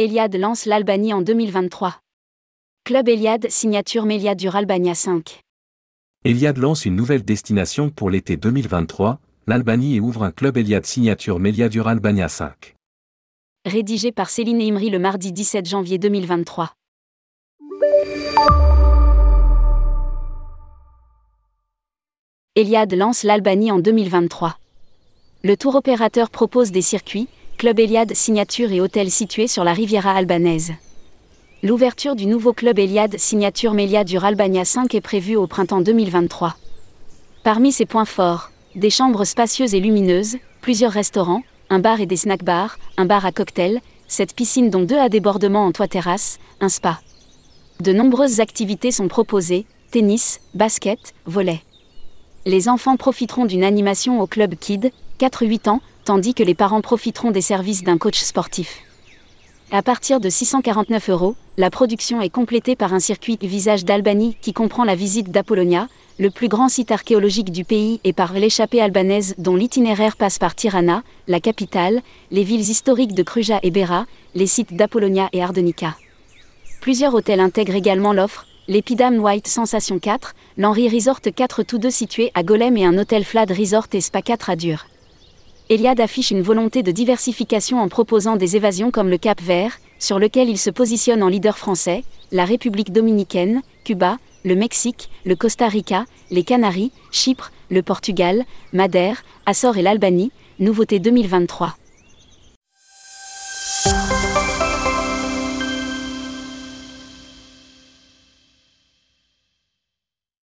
Eliade lance l'Albanie en 2023. Club Eliade, signature Méliade du Albania 5. Eliade lance une nouvelle destination pour l'été 2023, l'Albanie et ouvre un club Eliade signature Méliadur Albania 5. Rédigé par Céline Imri le mardi 17 janvier 2023. Eliade lance l'Albanie en 2023. Le tour opérateur propose des circuits, Club Eliade signature et hôtels situés sur la Riviera albanaise. L'ouverture du nouveau club Eliade signature Méliadur Albania 5 est prévue au printemps 2023. Parmi ses points forts, des chambres spacieuses et lumineuses, plusieurs restaurants, un bar et des snack bars, un bar à cocktails, cette piscine dont deux à débordement en toit terrasse, un spa. De nombreuses activités sont proposées, tennis, basket, volley. Les enfants profiteront d'une animation au club Kid, 4-8 ans, tandis que les parents profiteront des services d'un coach sportif. À partir de 649 euros, la production est complétée par un circuit Visage d'Albanie qui comprend la visite d'Apollonia, le plus grand site archéologique du pays, et par l'échappée albanaise dont l'itinéraire passe par Tirana, la capitale, les villes historiques de Kruja et Bera, les sites d'Apollonia et Ardenica. Plusieurs hôtels intègrent également l'offre, l'Epidam White Sensation 4, l'Henry Resort 4 tous deux situés à Golem et un hôtel Flad Resort et Spa 4 à Dur. Eliade affiche une volonté de diversification en proposant des évasions comme le Cap Vert, sur lequel il se positionne en leader français, la République dominicaine, Cuba, le Mexique, le Costa Rica, les Canaries, Chypre, le Portugal, Madère, Açores et l'Albanie, nouveauté 2023.